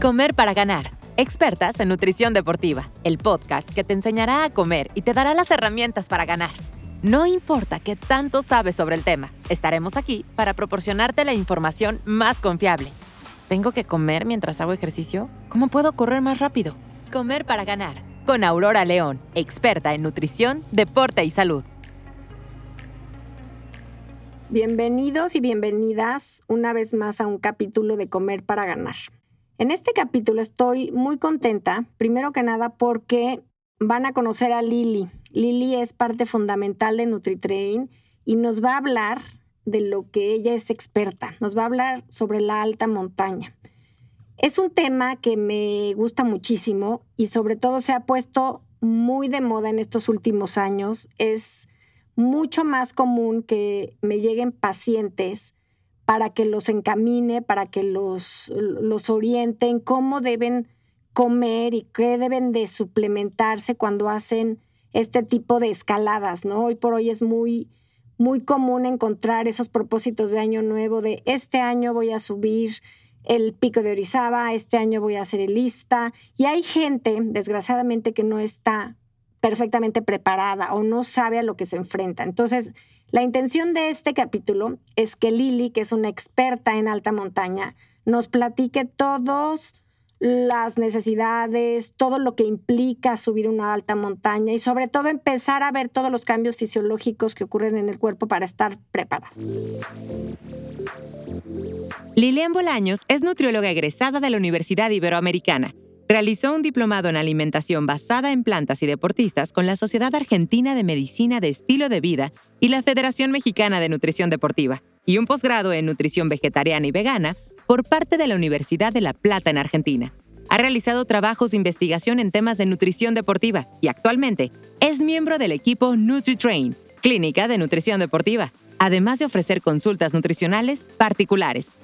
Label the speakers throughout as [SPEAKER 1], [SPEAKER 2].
[SPEAKER 1] Comer para ganar. Expertas en nutrición deportiva, el podcast que te enseñará a comer y te dará las herramientas para ganar. No importa qué tanto sabes sobre el tema, estaremos aquí para proporcionarte la información más confiable. ¿Tengo que comer mientras hago ejercicio? ¿Cómo puedo correr más rápido? Comer para ganar. Con Aurora León, experta en nutrición, deporte y salud.
[SPEAKER 2] Bienvenidos y bienvenidas una vez más a un capítulo de Comer para ganar. En este capítulo estoy muy contenta, primero que nada porque van a conocer a Lili. Lili es parte fundamental de NutriTrain y nos va a hablar de lo que ella es experta. Nos va a hablar sobre la alta montaña. Es un tema que me gusta muchísimo y sobre todo se ha puesto muy de moda en estos últimos años. Es mucho más común que me lleguen pacientes para que los encamine, para que los, los orienten, cómo deben comer y qué deben de suplementarse cuando hacen este tipo de escaladas, ¿no? Hoy por hoy es muy, muy común encontrar esos propósitos de año nuevo, de este año voy a subir el pico de Orizaba, este año voy a hacer el lista. Y hay gente, desgraciadamente, que no está perfectamente preparada o no sabe a lo que se enfrenta. Entonces, la intención de este capítulo es que Lili, que es una experta en alta montaña, nos platique todas las necesidades, todo lo que implica subir una alta montaña y sobre todo empezar a ver todos los cambios fisiológicos que ocurren en el cuerpo para estar preparada.
[SPEAKER 1] Lilian Bolaños es nutrióloga egresada de la Universidad Iberoamericana Realizó un diplomado en alimentación basada en plantas y deportistas con la Sociedad Argentina de Medicina de Estilo de Vida y la Federación Mexicana de Nutrición Deportiva, y un posgrado en nutrición vegetariana y vegana por parte de la Universidad de La Plata en Argentina. Ha realizado trabajos de investigación en temas de nutrición deportiva y actualmente es miembro del equipo NutriTrain, clínica de nutrición deportiva, además de ofrecer consultas nutricionales particulares.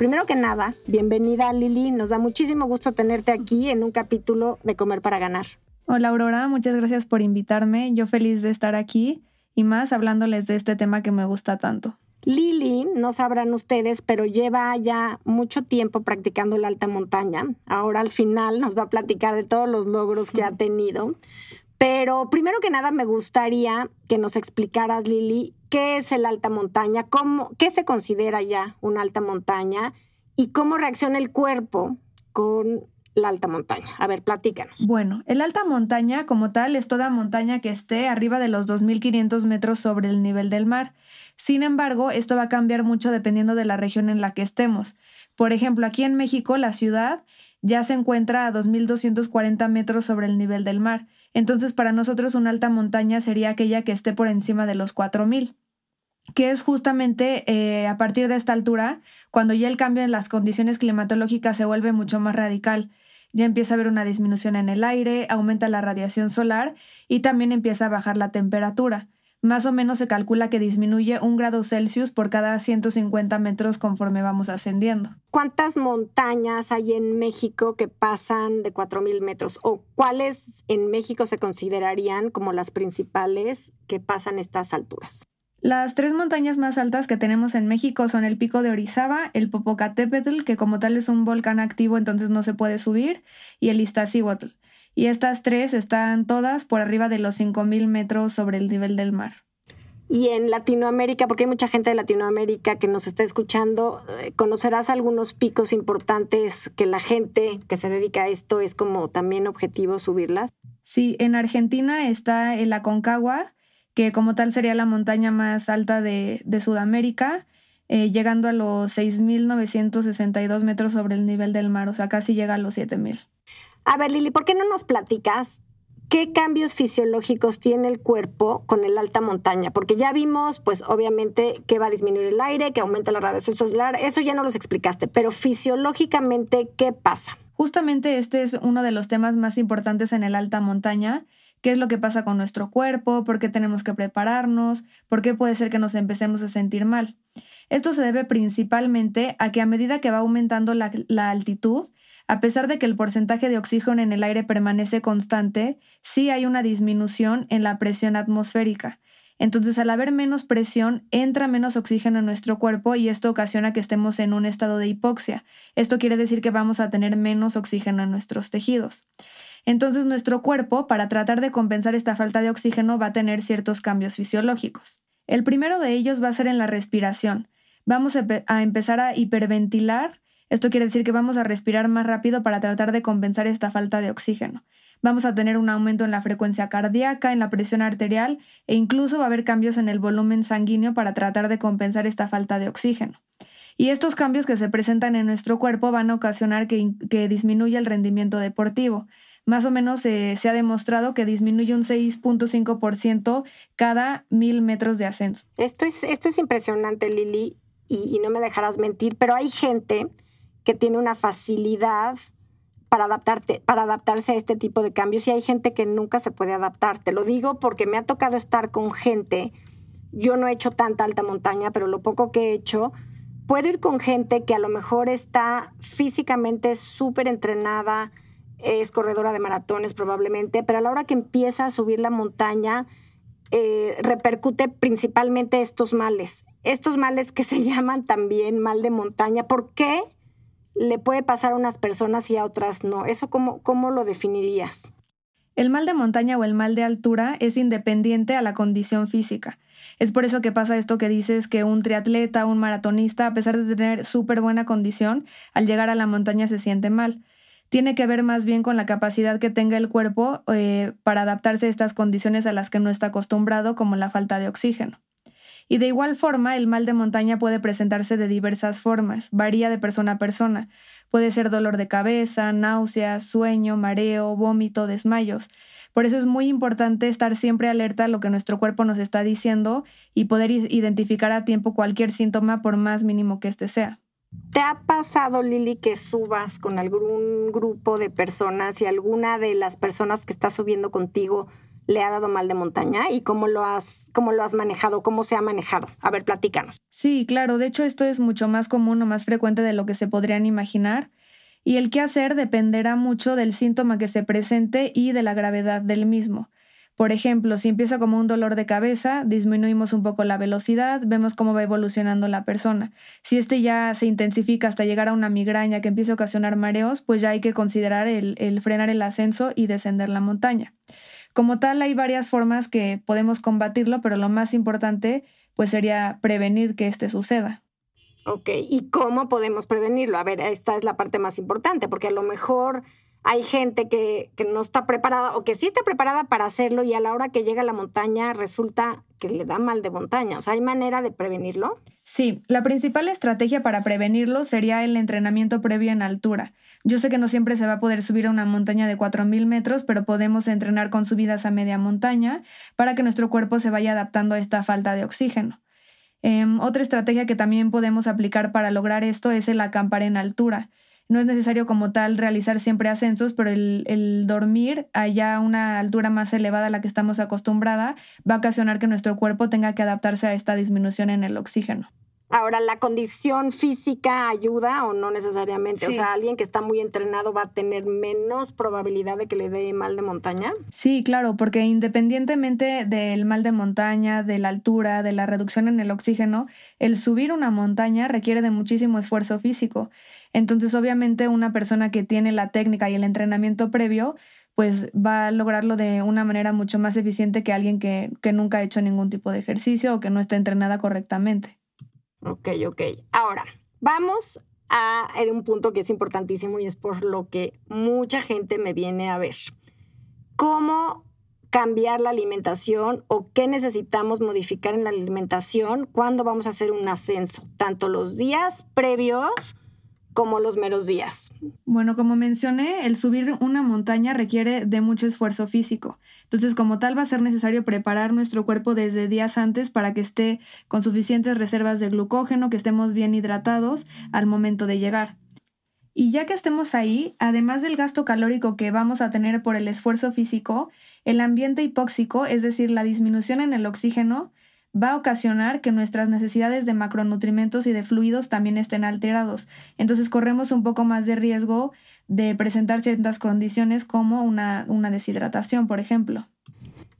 [SPEAKER 2] Primero que nada, bienvenida Lili, nos da muchísimo gusto tenerte aquí en un capítulo de Comer para Ganar.
[SPEAKER 3] Hola Aurora, muchas gracias por invitarme, yo feliz de estar aquí y más hablándoles de este tema que me gusta tanto.
[SPEAKER 2] Lili, no sabrán ustedes, pero lleva ya mucho tiempo practicando la alta montaña. Ahora al final nos va a platicar de todos los logros que ha tenido. Pero primero que nada me gustaría que nos explicaras, Lili, qué es el alta montaña, cómo, qué se considera ya una alta montaña y cómo reacciona el cuerpo con la alta montaña. A ver, platícanos.
[SPEAKER 3] Bueno, el alta montaña como tal es toda montaña que esté arriba de los 2.500 metros sobre el nivel del mar. Sin embargo, esto va a cambiar mucho dependiendo de la región en la que estemos. Por ejemplo, aquí en México, la ciudad ya se encuentra a 2.240 metros sobre el nivel del mar. Entonces, para nosotros una alta montaña sería aquella que esté por encima de los 4.000 que es justamente eh, a partir de esta altura, cuando ya el cambio en las condiciones climatológicas se vuelve mucho más radical. Ya empieza a haber una disminución en el aire, aumenta la radiación solar y también empieza a bajar la temperatura. Más o menos se calcula que disminuye un grado Celsius por cada 150 metros conforme vamos ascendiendo.
[SPEAKER 2] ¿Cuántas montañas hay en México que pasan de 4.000 metros? ¿O cuáles en México se considerarían como las principales que pasan estas alturas?
[SPEAKER 3] Las tres montañas más altas que tenemos en México son el Pico de Orizaba, el Popocatépetl, que como tal es un volcán activo entonces no se puede subir, y el Iztaccíhuatl y estas tres están todas por arriba de los 5.000 metros sobre el nivel del mar.
[SPEAKER 2] Y en Latinoamérica, porque hay mucha gente de Latinoamérica que nos está escuchando, eh, ¿conocerás algunos picos importantes que la gente que se dedica a esto es como también objetivo subirlas?
[SPEAKER 3] Sí, en Argentina está el Aconcagua, que como tal sería la montaña más alta de, Sudamérica, eh, llegando a los 6.962 metros sobre el nivel del mar, o sea, casi llega a los 7.000.
[SPEAKER 2] A ver, Lili, ¿por qué no nos platicas qué cambios fisiológicos tiene el cuerpo con el alta montaña? Porque ya vimos, pues obviamente, que va a disminuir el aire, que aumenta la radiación solar, eso ya no los explicaste, pero fisiológicamente, ¿qué pasa?
[SPEAKER 3] Justamente este es uno de los temas más importantes en el alta montaña. ¿Qué es lo que pasa con nuestro cuerpo? ¿Por qué tenemos que prepararnos? ¿Por qué puede ser que nos empecemos a sentir mal? Esto se debe principalmente a que a medida que va aumentando la, la altitud, a pesar de que el porcentaje de oxígeno en el aire permanece constante, sí hay una disminución en la presión atmosférica. Entonces, al haber menos presión, entra menos oxígeno en nuestro cuerpo y esto ocasiona que estemos en un estado de hipoxia. Esto quiere decir que vamos a tener menos oxígeno en nuestros tejidos. Entonces, nuestro cuerpo, para tratar de compensar esta falta de oxígeno, va a tener ciertos cambios fisiológicos. El primero de ellos va a ser en la respiración. Vamos a, empezar a hiperventilar. Esto quiere decir que vamos a respirar más rápido para tratar de compensar esta falta de oxígeno vamos a tener un aumento en la frecuencia cardíaca, en la presión arterial e incluso va a haber cambios en el volumen sanguíneo para tratar de compensar esta falta de oxígeno. Y estos cambios que se presentan en nuestro cuerpo van a ocasionar que, disminuya el rendimiento deportivo. Más o menos se ha demostrado que disminuye un 6.5% cada mil metros de ascenso.
[SPEAKER 2] Esto es, esto es impresionante, Lili, y no me dejarás mentir, pero hay gente que tiene una facilidad para, adaptarte, para adaptarse a este tipo de cambios y hay gente que nunca se puede adaptar. Te lo digo porque me ha tocado estar con gente, yo no he hecho tanta alta montaña, pero lo poco que he hecho, puedo ir con gente que a lo mejor está físicamente súper entrenada, es corredora de maratones probablemente, pero a la hora que empieza a subir la montaña, eh, repercute principalmente estos males. Estos males que se llaman también mal de montaña. ¿Por qué? Le puede pasar a unas personas y a otras no. ¿Eso cómo, cómo lo definirías?
[SPEAKER 3] El mal de montaña o el mal de altura es independiente a la condición física. Es por eso que pasa esto que dices que un triatleta, un maratonista, a pesar de tener súper buena condición, al llegar a la montaña se siente mal. Tiene que ver más bien con la capacidad que tenga el cuerpo eh, para adaptarse a estas condiciones a las que no está acostumbrado, como la falta de oxígeno. Y de igual forma, el mal de montaña puede presentarse de diversas formas, varía de persona a persona. Puede ser dolor de cabeza, náuseas, sueño, mareo, vómito, desmayos. Por eso es muy importante estar siempre alerta a lo que nuestro cuerpo nos está diciendo y poder identificar a tiempo cualquier síntoma por más mínimo que éste sea.
[SPEAKER 2] ¿Te ha pasado, Lili, que subas con algún grupo de personas y alguna de las personas que está subiendo contigo le ha dado mal de montaña y cómo lo has, cómo lo has manejado, cómo se ha manejado. A ver, platícanos.
[SPEAKER 3] Sí, claro, de hecho esto es mucho más común o más frecuente de lo que se podrían imaginar. Y el qué hacer dependerá mucho del síntoma que se presente y de la gravedad del mismo. Por ejemplo, si empieza como un dolor de cabeza, disminuimos un poco la velocidad, vemos cómo va evolucionando la persona. Si este ya se intensifica hasta llegar a una migraña que empieza a ocasionar mareos, pues ya hay que considerar el, el frenar el ascenso y descender la montaña. Como tal, hay varias formas que podemos combatirlo, pero lo más importante pues sería prevenir que este suceda.
[SPEAKER 2] Ok, ¿y cómo podemos prevenirlo? A ver, esta es la parte más importante, porque a lo mejor hay gente que, que, no está preparada o que sí está preparada para hacerlo y a la hora que llega a la montaña resulta que le da mal de montaña. O sea, ¿hay manera de prevenirlo?
[SPEAKER 3] Sí, la principal estrategia para prevenirlo sería el entrenamiento previo en altura. Yo sé que no siempre se va a poder subir a una montaña de 4.000 metros, pero podemos entrenar con subidas a media montaña para que nuestro cuerpo se vaya adaptando a esta falta de oxígeno. Em, otra estrategia que también podemos aplicar para lograr esto es el acampar en altura. No es necesario como tal realizar siempre ascensos, pero el, dormir allá a una altura más elevada a la que estamos acostumbrada va a ocasionar que nuestro cuerpo tenga que adaptarse a esta disminución en el oxígeno.
[SPEAKER 2] Ahora, ¿la condición física ayuda o no necesariamente? O sea, alguien que está muy entrenado va a tener menos probabilidad de que le dé mal de montaña.
[SPEAKER 3] Sí, claro, porque independientemente del mal de montaña, de la altura, de la reducción en el oxígeno, el subir una montaña requiere de muchísimo esfuerzo físico. Entonces, obviamente, una persona que tiene la técnica y el entrenamiento previo, pues va a lograrlo de una manera mucho más eficiente que alguien que, que nunca ha hecho ningún tipo de ejercicio o que no esté entrenada correctamente.
[SPEAKER 2] Ok, ok. Ahora, vamos a un punto que es importantísimo y es por lo que mucha gente me viene a ver. ¿Cómo cambiar la alimentación o qué necesitamos modificar en la alimentación cuando vamos a hacer un ascenso? Tanto los días previos como los meros días.
[SPEAKER 3] Bueno, como mencioné, el subir una montaña requiere de mucho esfuerzo físico. Entonces, como tal, va a ser necesario preparar nuestro cuerpo desde días antes para que esté con suficientes reservas de glucógeno, que estemos bien hidratados al momento de llegar. Y ya que estemos ahí, además del gasto calórico que vamos a tener por el esfuerzo físico, el ambiente hipóxico, es decir, la disminución en el oxígeno, va a ocasionar que nuestras necesidades de macronutrimentos y de fluidos también estén alterados. Entonces corremos un poco más de riesgo de presentar ciertas condiciones como una, deshidratación, por ejemplo.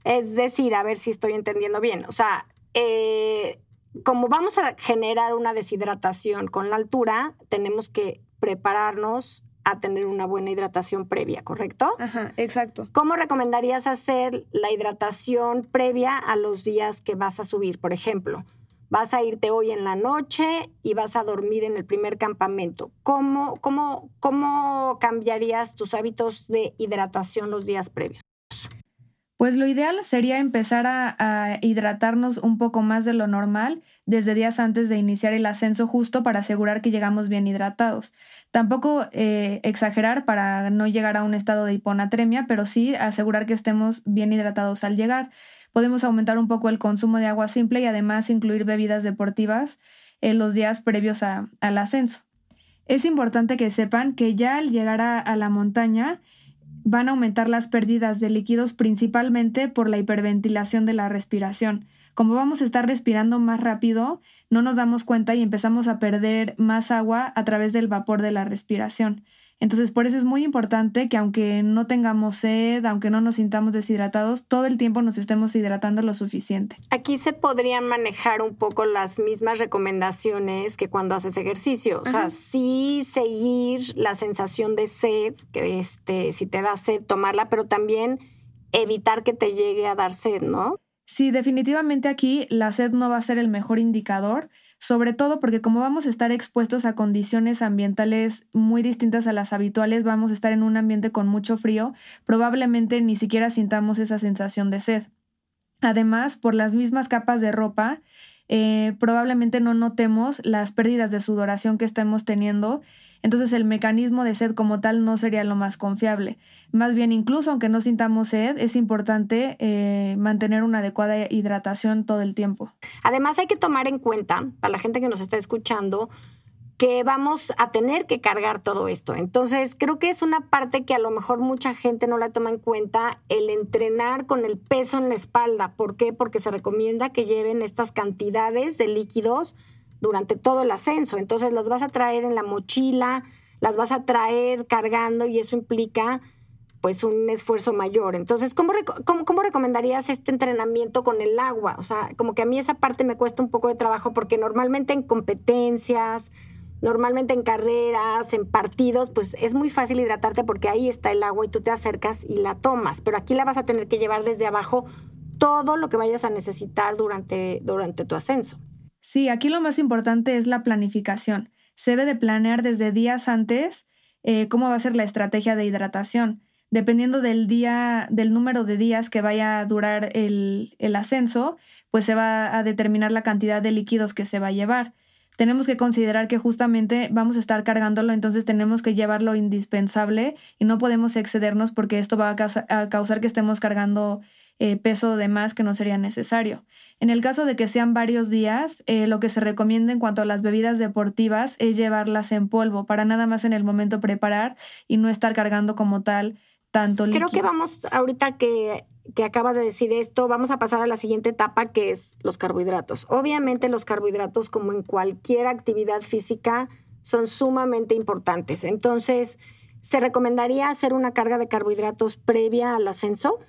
[SPEAKER 2] Es decir, a ver si estoy entendiendo bien. O sea, eh, como vamos a generar una deshidratación con la altura, tenemos que prepararnos a tener una buena hidratación previa, ¿correcto?
[SPEAKER 3] Ajá, exacto.
[SPEAKER 2] ¿Cómo recomendarías hacer la hidratación previa a los días que vas a subir? Por ejemplo, vas a irte hoy en la noche y vas a dormir en el primer campamento. ¿Cómo, cómo, cómo cambiarías tus hábitos de hidratación los días previos?
[SPEAKER 3] Pues lo ideal sería empezar a, hidratarnos un poco más de lo normal desde días antes de iniciar el ascenso justo para asegurar que llegamos bien hidratados. Tampoco eh, exagerar para no llegar a un estado de hiponatremia, pero sí asegurar que estemos bien hidratados al llegar. Podemos aumentar un poco el consumo de agua simple y además incluir bebidas deportivas en los días previos al ascenso. Es importante que sepan que ya al llegar a la montaña, van a aumentar las pérdidas de líquidos principalmente por la hiperventilación de la respiración. Como vamos a estar respirando más rápido, no nos damos cuenta y empezamos a perder más agua a través del vapor de la respiración. Entonces, por eso es muy importante que aunque no tengamos sed, aunque no nos sintamos deshidratados, todo el tiempo nos estemos hidratando lo suficiente.
[SPEAKER 2] Aquí se podrían manejar un poco las mismas recomendaciones que cuando haces ejercicio. O sea, sí seguir la sensación de sed, que este, si te da sed, tomarla, pero también evitar que te llegue a dar sed, ¿no?
[SPEAKER 3] Sí, definitivamente aquí la sed no va a ser el mejor indicador sobre todo porque como vamos a estar expuestos a condiciones ambientales muy distintas a las habituales, vamos a estar en un ambiente con mucho frío, probablemente ni siquiera sintamos esa sensación de sed. Además, por las mismas capas de ropa, eh, probablemente no notemos las pérdidas de sudoración que estemos teniendo entonces el mecanismo de sed como tal no sería lo más confiable. Más bien, incluso aunque no sintamos sed, es importante eh, mantener una adecuada hidratación todo el tiempo.
[SPEAKER 2] Además hay que tomar en cuenta, para la gente que nos está escuchando, que vamos a tener que cargar todo esto. Entonces, creo que es una parte que a lo mejor mucha gente no la toma en cuenta, el entrenar con el peso en la espalda. ¿Por qué? Porque se recomienda que lleven estas cantidades de líquidos durante todo el ascenso. Entonces las vas a traer en la mochila, las vas a traer cargando y eso implica pues un esfuerzo mayor. Entonces, ¿cómo, cómo, recomendarías este entrenamiento con el agua? O sea, como que a mí esa parte me cuesta un poco de trabajo porque normalmente en competencias, normalmente en carreras, en partidos, pues es muy fácil hidratarte porque ahí está el agua y tú te acercas y la tomas, pero aquí la vas a tener que llevar desde abajo todo lo que vayas a necesitar durante, durante tu ascenso.
[SPEAKER 3] Sí, aquí lo más importante es la planificación. Se debe de planear desde días antes eh, cómo va a ser la estrategia de hidratación. Dependiendo del día, del número de días que vaya a durar el, el ascenso, pues se va a determinar la cantidad de líquidos que se va a llevar. Tenemos que considerar que justamente vamos a estar cargándolo, entonces tenemos que llevar lo indispensable y no podemos excedernos porque esto va a, causar que estemos cargando eh, peso de más que no sería necesario. En el caso de que sean varios días, eh, lo que se recomienda en cuanto a las bebidas deportivas es llevarlas en polvo para nada más en el momento preparar y no estar cargando como tal tanto líquido.
[SPEAKER 2] Creo que vamos, ahorita que, que acabas de decir esto, vamos a pasar a la siguiente etapa que es los carbohidratos. Obviamente los carbohidratos, como en cualquier actividad física, son sumamente importantes. Entonces, ¿se recomendaría hacer una carga de carbohidratos previa al ascenso?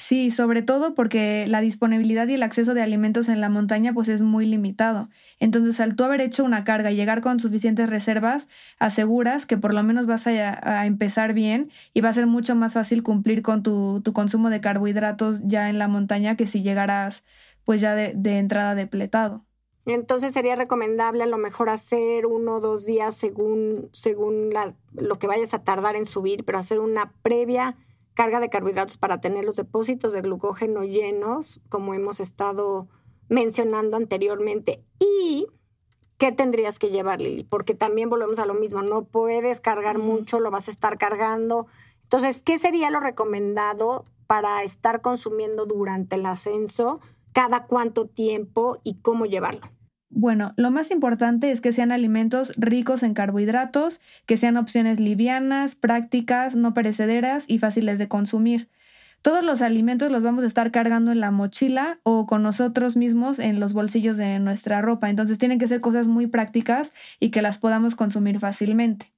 [SPEAKER 3] Sí, sobre todo porque la disponibilidad y el acceso de alimentos en la montaña pues es muy limitado. Entonces, al tú haber hecho una carga y llegar con suficientes reservas, aseguras que por lo menos vas a, empezar bien y va a ser mucho más fácil cumplir con tu, consumo de carbohidratos ya en la montaña que si llegaras pues ya de, de entrada depletado.
[SPEAKER 2] Entonces sería recomendable a lo mejor hacer uno o dos días según, según la, lo que vayas a tardar en subir, pero hacer una previa carga de carbohidratos para tener los depósitos de glucógeno llenos, como hemos estado mencionando anteriormente. ¿Y qué tendrías que llevar, Lili? Porque también volvemos a lo mismo, no puedes cargar mucho, lo vas a estar cargando. Entonces, ¿qué sería lo recomendado para estar consumiendo durante el ascenso? ¿Cada cuánto tiempo y cómo llevarlo?
[SPEAKER 3] Bueno, lo más importante es que sean alimentos ricos en carbohidratos, que sean opciones livianas, prácticas, no perecederas y fáciles de consumir. Todos los alimentos los vamos a estar cargando en la mochila o con nosotros mismos en los bolsillos de nuestra ropa. Entonces tienen que ser cosas muy prácticas y que las podamos consumir fácilmente.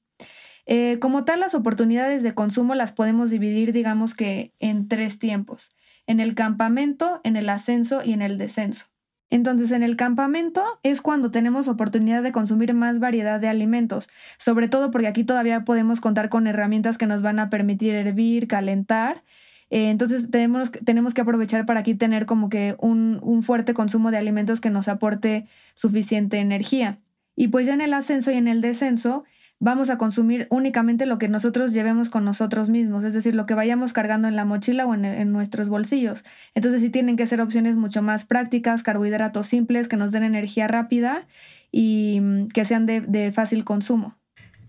[SPEAKER 3] Eh, como tal, las oportunidades de consumo las podemos dividir, digamos que, en tres tiempos. en el campamento, en el ascenso y en el descenso. Entonces, en el campamento es cuando tenemos oportunidad de consumir más variedad de alimentos, sobre todo porque aquí todavía podemos contar con herramientas que nos van a permitir hervir, calentar. Eh, entonces, tenemos, tenemos que aprovechar para aquí tener como que un, un fuerte consumo de alimentos que nos aporte suficiente energía. Y pues ya en el ascenso y en el descenso, vamos a consumir únicamente lo que nosotros llevemos con nosotros mismos, es decir, lo que vayamos cargando en la mochila o en, nuestros bolsillos. Entonces sí tienen que ser opciones mucho más prácticas, carbohidratos simples que nos den energía rápida y mm, que sean de, fácil consumo.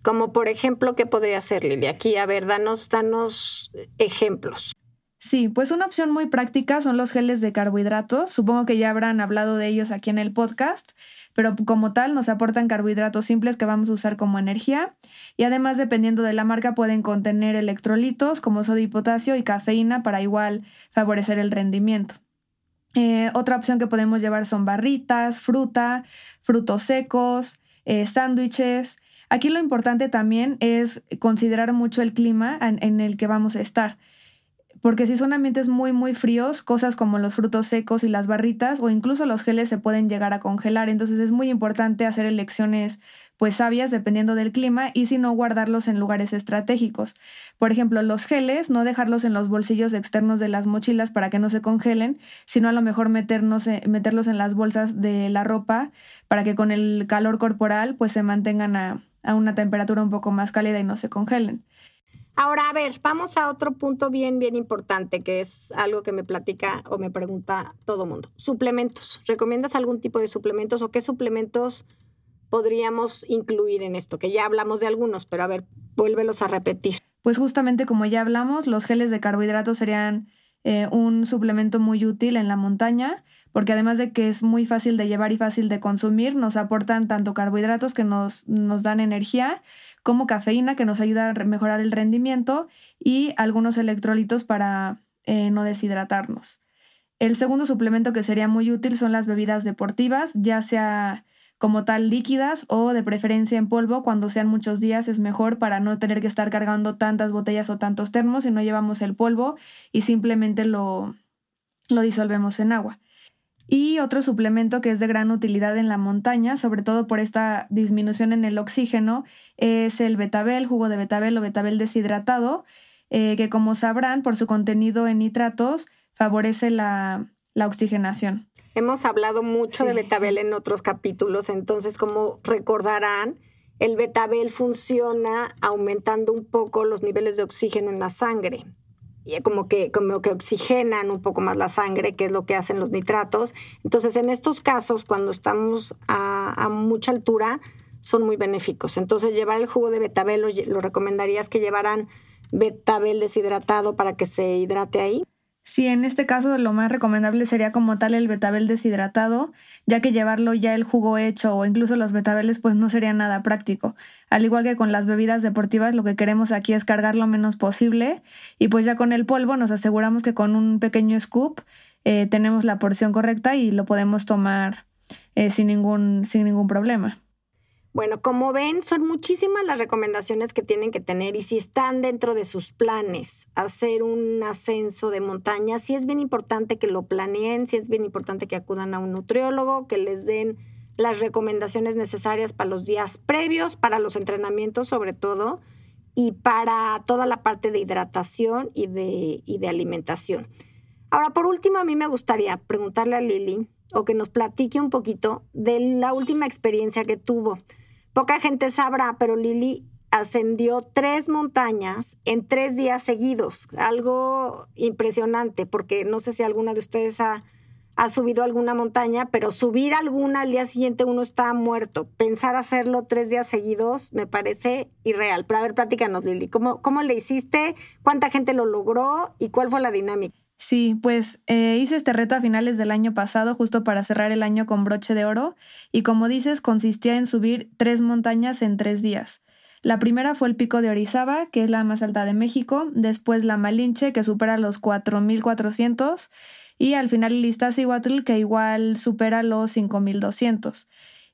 [SPEAKER 2] Como por ejemplo, ¿qué podría ser, Lili? Aquí, a ver, danos, danos ejemplos.
[SPEAKER 3] Sí, pues una opción muy práctica son los geles de carbohidratos. Supongo que ya habrán hablado de ellos aquí en el podcast pero como tal nos aportan carbohidratos simples que vamos a usar como energía y además dependiendo de la marca pueden contener electrolitos como sodio y potasio y cafeína para igual favorecer el rendimiento. Eh, otra opción que podemos llevar son barritas, fruta, frutos secos, eh, sándwiches. Aquí lo importante también es considerar mucho el clima en el que vamos a estar porque si son ambientes muy muy fríos, cosas como los frutos secos y las barritas o incluso los geles se pueden llegar a congelar, entonces es muy importante hacer elecciones pues sabias dependiendo del clima y si no guardarlos en lugares estratégicos. Por ejemplo, los geles, no dejarlos en los bolsillos externos de las mochilas para que no se congelen, sino a lo mejor meternos, eh, meterlos en las bolsas de la ropa para que con el calor corporal pues se mantengan a, a una temperatura un poco más cálida y no se congelen.
[SPEAKER 2] Ahora, a ver, vamos a otro punto bien, bien importante, que es algo que me platica o me pregunta todo mundo. Suplementos. ¿Recomiendas algún tipo de suplementos o qué suplementos podríamos incluir en esto? Que ya hablamos de algunos, pero a ver, vuélvelos a repetir.
[SPEAKER 3] Pues justamente como ya hablamos, los geles de carbohidratos serían eh, un suplemento muy útil en la montaña, porque además de que es muy fácil de llevar y fácil de consumir, nos aportan tanto carbohidratos que nos, nos dan energía, como cafeína que nos ayuda a mejorar el rendimiento y algunos electrolitos para eh, no deshidratarnos. El segundo suplemento que sería muy útil son las bebidas deportivas, ya sea como tal líquidas o de preferencia en polvo cuando sean muchos días es mejor para no tener que estar cargando tantas botellas o tantos termos y no llevamos el polvo y simplemente lo, lo disolvemos en agua. Y otro suplemento que es de gran utilidad en la montaña, sobre todo por esta disminución en el oxígeno, es el betabel, jugo de betabel o betabel deshidratado, eh, que como sabrán, por su contenido en nitratos, favorece la, oxigenación.
[SPEAKER 2] Hemos hablado mucho de betabel en otros capítulos, entonces como recordarán, el betabel funciona aumentando un poco los niveles de oxígeno en la sangre como que, como que oxigenan un poco más la sangre, que es lo que hacen los nitratos. Entonces, en estos casos, cuando estamos a, mucha altura, son muy benéficos. Entonces, llevar el jugo de betabel, lo, lo recomendarías que llevaran betabel deshidratado para que se hidrate ahí.
[SPEAKER 3] Sí, en este caso lo más recomendable sería como tal el betabel deshidratado, ya que llevarlo ya el jugo hecho o incluso los betabeles pues no sería nada práctico. Al igual que con las bebidas deportivas, lo que queremos aquí es cargar lo menos posible y pues ya con el polvo nos aseguramos que con un pequeño scoop eh, tenemos la porción correcta y lo podemos tomar eh, sin, ningún, sin ningún problema.
[SPEAKER 2] Bueno, como ven, son muchísimas las recomendaciones que tienen que tener y si están dentro de sus planes hacer un ascenso de montaña, sí es bien importante que lo planeen, sí es bien importante que acudan a un nutriólogo, que les den las recomendaciones necesarias para los días previos, para los entrenamientos sobre todo, y para toda la parte de hidratación y de, y de alimentación. Ahora, por último, a mí me gustaría preguntarle a Lili o que nos platique un poquito de la última experiencia que tuvo. Poca gente sabrá, pero Lili ascendió tres montañas en tres días seguidos. Algo impresionante, porque no sé si alguna de ustedes ha, subido alguna montaña, pero subir alguna al día siguiente uno está muerto. Pensar hacerlo tres días seguidos me parece irreal. Pero a ver, platícanos, Lili, ¿cómo, cómo le hiciste? ¿Cuánta gente lo logró? ¿Y cuál fue la dinámica?
[SPEAKER 3] Sí, pues eh, hice este reto a finales del año pasado, justo para cerrar el año con broche de oro, y como dices, consistía en subir tres montañas en tres días. La primera fue el pico de Orizaba, que es la más alta de México, después la Malinche, que supera los 4.400, y al final el Iztaccíhuatl, que igual supera los 5.200.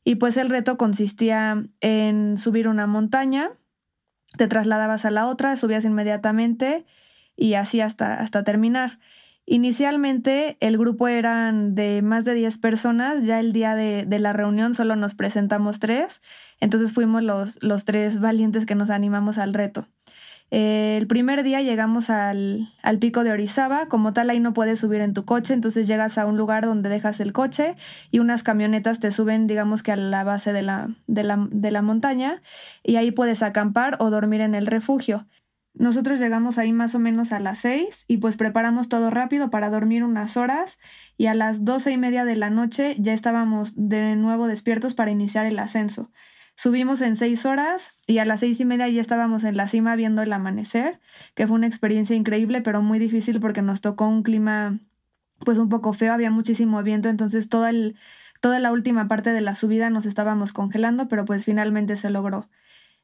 [SPEAKER 3] Y pues el reto consistía en subir una montaña, te trasladabas a la otra, subías inmediatamente y así hasta, hasta terminar. Inicialmente el grupo eran de más de 10 personas, ya el día de, la reunión solo nos presentamos tres, entonces fuimos los, tres valientes que nos animamos al reto. el primer día llegamos al, pico de Orizaba, como tal ahí no puedes subir en tu coche, entonces llegas a un lugar donde dejas el coche y unas camionetas te suben digamos que a la base de la, de la montaña y ahí puedes acampar o dormir en el refugio. Nosotros llegamos ahí más o menos a las seis y pues preparamos todo rápido para dormir unas horas y a las doce y media de la noche ya estábamos de nuevo despiertos para iniciar el ascenso. Subimos en seis horas y a las seis y media ya estábamos en la cima viendo el amanecer, que fue una experiencia increíble pero muy difícil porque nos tocó un clima pues un poco feo, había muchísimo viento, entonces el, toda la última parte de la subida nos estábamos congelando, pero pues finalmente se logró.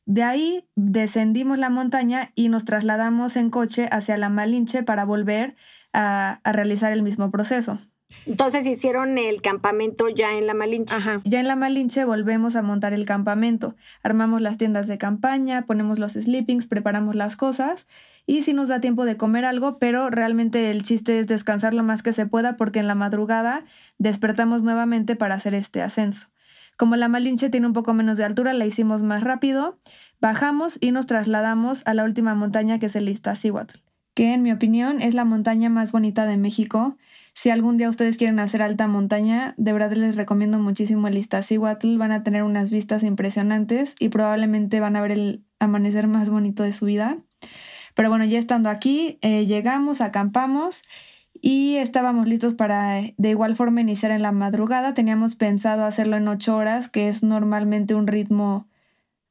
[SPEAKER 3] De ahí descendimos la montaña y nos trasladamos en coche hacia la Malinche para volver a, realizar el mismo proceso.
[SPEAKER 2] Entonces hicieron el campamento ya en la Malinche.
[SPEAKER 3] Ya en la Malinche volvemos a montar el campamento. Armamos las tiendas de campaña, ponemos los sleepings, preparamos las cosas y si nos da tiempo de comer algo, pero realmente el chiste es descansar lo más que se pueda porque en la madrugada despertamos nuevamente para hacer este ascenso. Como la Malinche tiene un poco menos de altura, la hicimos más rápido, bajamos y nos trasladamos a la última montaña que es el Iztaccíhuatl, que en mi opinión es la montaña más bonita de México. Si algún día ustedes quieren hacer alta montaña, de verdad les recomiendo muchísimo el Iztaccíhuatl, van a tener unas vistas impresionantes y probablemente van a ver el amanecer más bonito de su vida. Pero bueno, ya estando aquí, eh, llegamos, acampamos y estábamos listos para de igual forma iniciar en la madrugada. Teníamos pensado hacerlo en ocho horas, que es normalmente un ritmo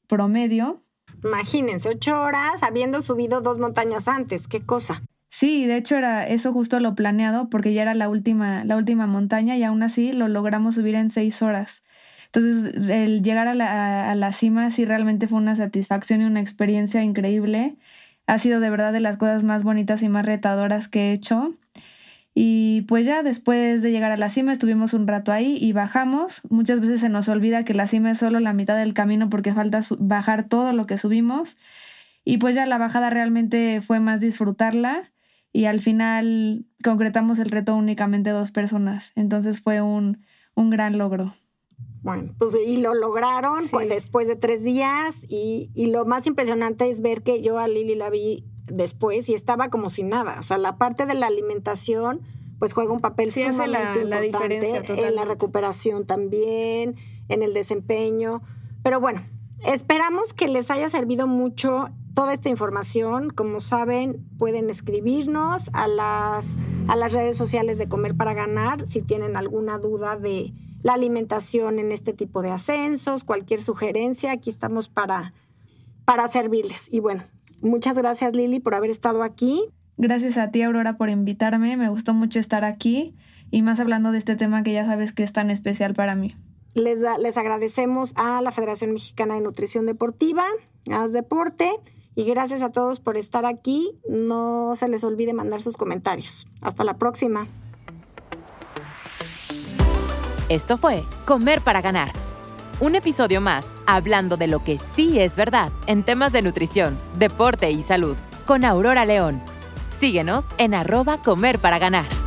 [SPEAKER 3] promedio.
[SPEAKER 2] Imagínense, ocho horas habiendo subido dos montañas antes, qué cosa.
[SPEAKER 3] Sí, de hecho era eso justo lo planeado porque ya era la última, la última montaña y aún así lo logramos subir en seis horas. Entonces el llegar a la, a la cima sí realmente fue una satisfacción y una experiencia increíble. Ha sido de verdad de las cosas más bonitas y más retadoras que he hecho. Y pues ya después de llegar a la cima estuvimos un rato ahí y bajamos. Muchas veces se nos olvida que la cima es solo la mitad del camino porque falta bajar todo lo que subimos. Y pues ya la bajada realmente fue más disfrutarla y al final concretamos el reto únicamente dos personas. Entonces fue un, un gran logro.
[SPEAKER 2] Bueno, pues y lo lograron después de tres días y, y, lo más impresionante es ver que yo a Lili la vi después y estaba como sin nada. O sea, la parte de la alimentación pues juega un papel sí, sumamente la, diferencia en la recuperación también, en el desempeño. Pero bueno, esperamos que les haya servido mucho toda esta información. Como saben, pueden escribirnos a las, a las redes sociales de Comer para Ganar si tienen alguna duda de la alimentación en este tipo de ascensos, cualquier sugerencia, aquí estamos para, para servirles. Y bueno, Muchas gracias Lili por haber estado aquí.
[SPEAKER 3] Gracias a ti Aurora por invitarme, me gustó mucho estar aquí y más hablando de este tema que ya sabes que es tan especial para mí.
[SPEAKER 2] Les, les agradecemos a la Federación Mexicana de Nutrición Deportiva, a Deporte y gracias a todos por estar aquí. No se les olvide mandar sus comentarios. Hasta la próxima.
[SPEAKER 1] Esto fue Comer para Ganar un episodio más hablando de lo que sí es verdad en temas de nutrición, deporte y salud con Aurora León. Síguenos en arroba comer para ganar.